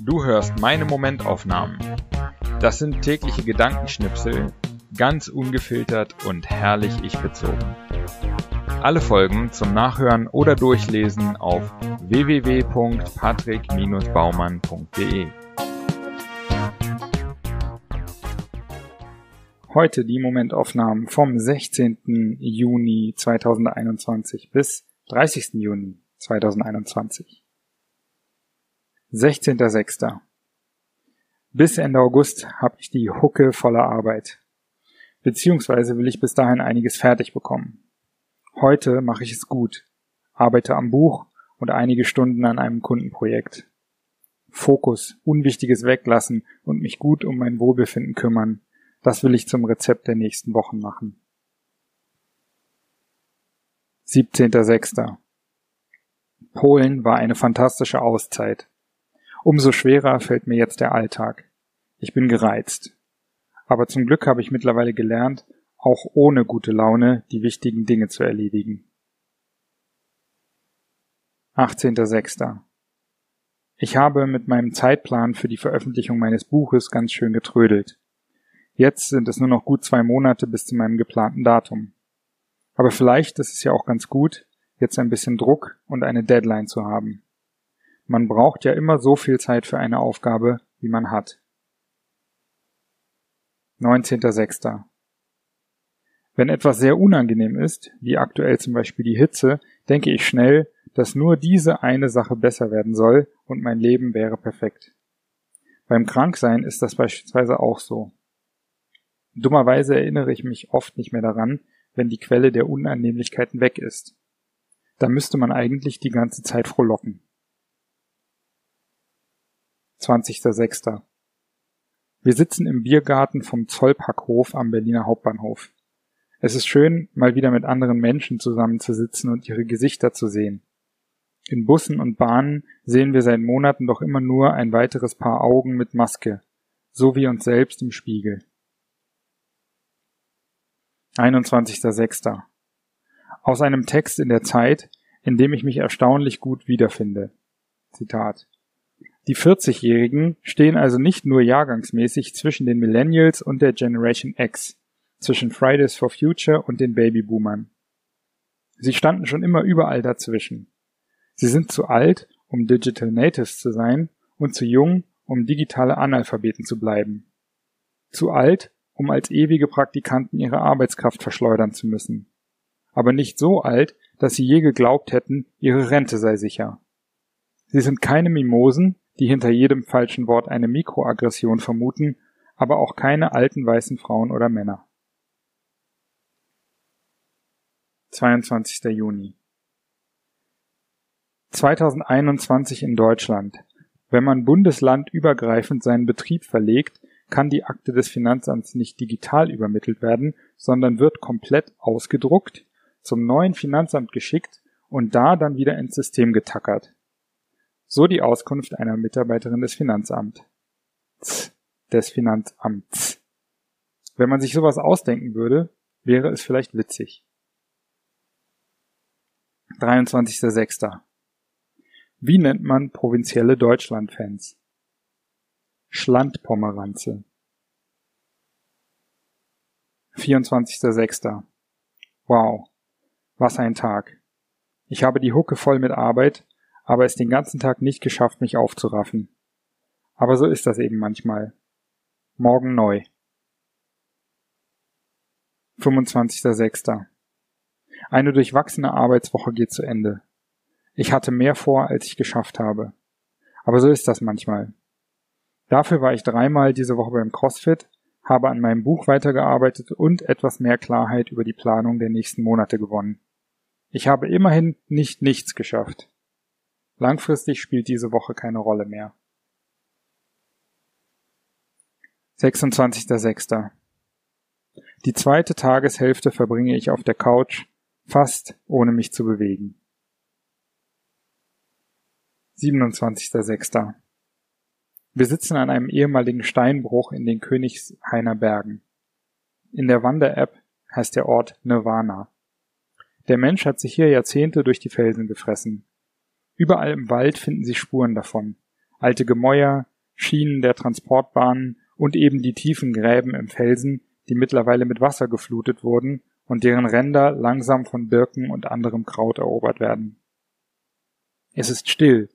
Du hörst meine Momentaufnahmen. Das sind tägliche Gedankenschnipsel, ganz ungefiltert und herrlich ich bezogen. Alle Folgen zum Nachhören oder Durchlesen auf www.patrick-baumann.de. Heute die Momentaufnahmen vom 16. Juni 2021 bis 30. Juni 2021. 16.06. Bis Ende August habe ich die Hucke voller Arbeit. Beziehungsweise will ich bis dahin einiges fertig bekommen. Heute mache ich es gut, arbeite am Buch und einige Stunden an einem Kundenprojekt. Fokus, Unwichtiges weglassen und mich gut um mein Wohlbefinden kümmern, das will ich zum Rezept der nächsten Wochen machen. 17.06. Polen war eine fantastische Auszeit. Umso schwerer fällt mir jetzt der Alltag. Ich bin gereizt. Aber zum Glück habe ich mittlerweile gelernt, auch ohne gute Laune die wichtigen Dinge zu erledigen. 18.06. Ich habe mit meinem Zeitplan für die Veröffentlichung meines Buches ganz schön getrödelt. Jetzt sind es nur noch gut zwei Monate bis zu meinem geplanten Datum. Aber vielleicht ist es ja auch ganz gut, jetzt ein bisschen Druck und eine Deadline zu haben. Man braucht ja immer so viel Zeit für eine Aufgabe, wie man hat. 19.06. Wenn etwas sehr unangenehm ist, wie aktuell zum Beispiel die Hitze, denke ich schnell, dass nur diese eine Sache besser werden soll und mein Leben wäre perfekt. Beim Kranksein ist das beispielsweise auch so. Dummerweise erinnere ich mich oft nicht mehr daran, wenn die Quelle der Unannehmlichkeiten weg ist. Da müsste man eigentlich die ganze Zeit frohlocken. 20.06. Wir sitzen im Biergarten vom Zollpackhof am Berliner Hauptbahnhof. Es ist schön, mal wieder mit anderen Menschen zusammenzusitzen und ihre Gesichter zu sehen. In Bussen und Bahnen sehen wir seit Monaten doch immer nur ein weiteres Paar Augen mit Maske, so wie uns selbst im Spiegel. 21.06. Aus einem Text in der Zeit, in dem ich mich erstaunlich gut wiederfinde. Zitat. Die 40-Jährigen stehen also nicht nur jahrgangsmäßig zwischen den Millennials und der Generation X, zwischen Fridays for Future und den Babyboomern. Sie standen schon immer überall dazwischen. Sie sind zu alt, um Digital Natives zu sein, und zu jung, um digitale Analphabeten zu bleiben. Zu alt, um als ewige Praktikanten ihre Arbeitskraft verschleudern zu müssen. Aber nicht so alt, dass sie je geglaubt hätten, ihre Rente sei sicher. Sie sind keine Mimosen, die hinter jedem falschen Wort eine Mikroaggression vermuten, aber auch keine alten weißen Frauen oder Männer. 22. Juni 2021 in Deutschland. Wenn man bundeslandübergreifend seinen Betrieb verlegt, kann die Akte des Finanzamts nicht digital übermittelt werden, sondern wird komplett ausgedruckt, zum neuen Finanzamt geschickt und da dann wieder ins System getackert. So die Auskunft einer Mitarbeiterin des Finanzamts. Des Finanzamts. Wenn man sich sowas ausdenken würde, wäre es vielleicht witzig. 23.06. Wie nennt man provinzielle Deutschlandfans? Schlandpomeranze. 24.06. Wow, was ein Tag. Ich habe die Hucke voll mit Arbeit aber es den ganzen Tag nicht geschafft, mich aufzuraffen. Aber so ist das eben manchmal. Morgen neu. 25.06. Eine durchwachsene Arbeitswoche geht zu Ende. Ich hatte mehr vor, als ich geschafft habe. Aber so ist das manchmal. Dafür war ich dreimal diese Woche beim CrossFit, habe an meinem Buch weitergearbeitet und etwas mehr Klarheit über die Planung der nächsten Monate gewonnen. Ich habe immerhin nicht nichts geschafft. Langfristig spielt diese Woche keine Rolle mehr. 26.06. Die zweite Tageshälfte verbringe ich auf der Couch, fast ohne mich zu bewegen. 27.06. Wir sitzen an einem ehemaligen Steinbruch in den Königshainer Bergen. In der Wander-App heißt der Ort Nirvana. Der Mensch hat sich hier Jahrzehnte durch die Felsen gefressen. Überall im Wald finden Sie Spuren davon. Alte Gemäuer, Schienen der Transportbahnen und eben die tiefen Gräben im Felsen, die mittlerweile mit Wasser geflutet wurden und deren Ränder langsam von Birken und anderem Kraut erobert werden. Es ist still,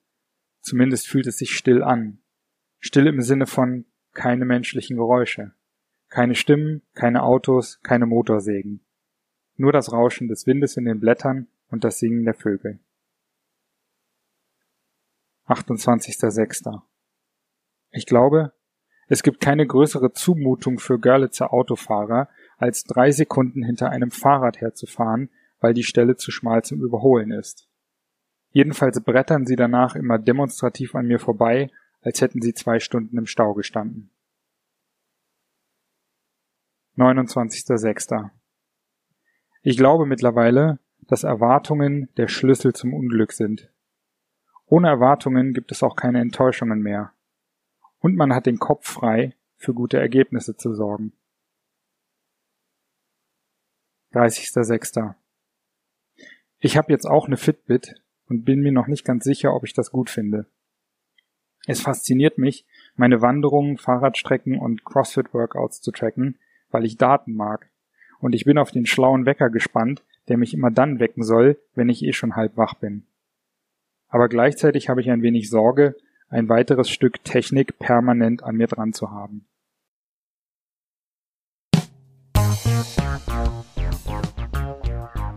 zumindest fühlt es sich still an. Still im Sinne von keine menschlichen Geräusche. Keine Stimmen, keine Autos, keine Motorsägen. Nur das Rauschen des Windes in den Blättern und das Singen der Vögel. 28.06. Ich glaube, es gibt keine größere Zumutung für Görlitzer Autofahrer, als drei Sekunden hinter einem Fahrrad herzufahren, weil die Stelle zu schmal zum Überholen ist. Jedenfalls brettern sie danach immer demonstrativ an mir vorbei, als hätten sie zwei Stunden im Stau gestanden. 29.06. Ich glaube mittlerweile, dass Erwartungen der Schlüssel zum Unglück sind. Ohne Erwartungen gibt es auch keine Enttäuschungen mehr. Und man hat den Kopf frei, für gute Ergebnisse zu sorgen. 30.06. Ich habe jetzt auch eine Fitbit und bin mir noch nicht ganz sicher, ob ich das gut finde. Es fasziniert mich, meine Wanderungen, Fahrradstrecken und CrossFit-Workouts zu tracken, weil ich Daten mag. Und ich bin auf den schlauen Wecker gespannt, der mich immer dann wecken soll, wenn ich eh schon halb wach bin. Aber gleichzeitig habe ich ein wenig Sorge, ein weiteres Stück Technik permanent an mir dran zu haben.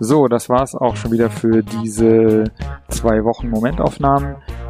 So, das war's auch schon wieder für diese zwei Wochen Momentaufnahmen.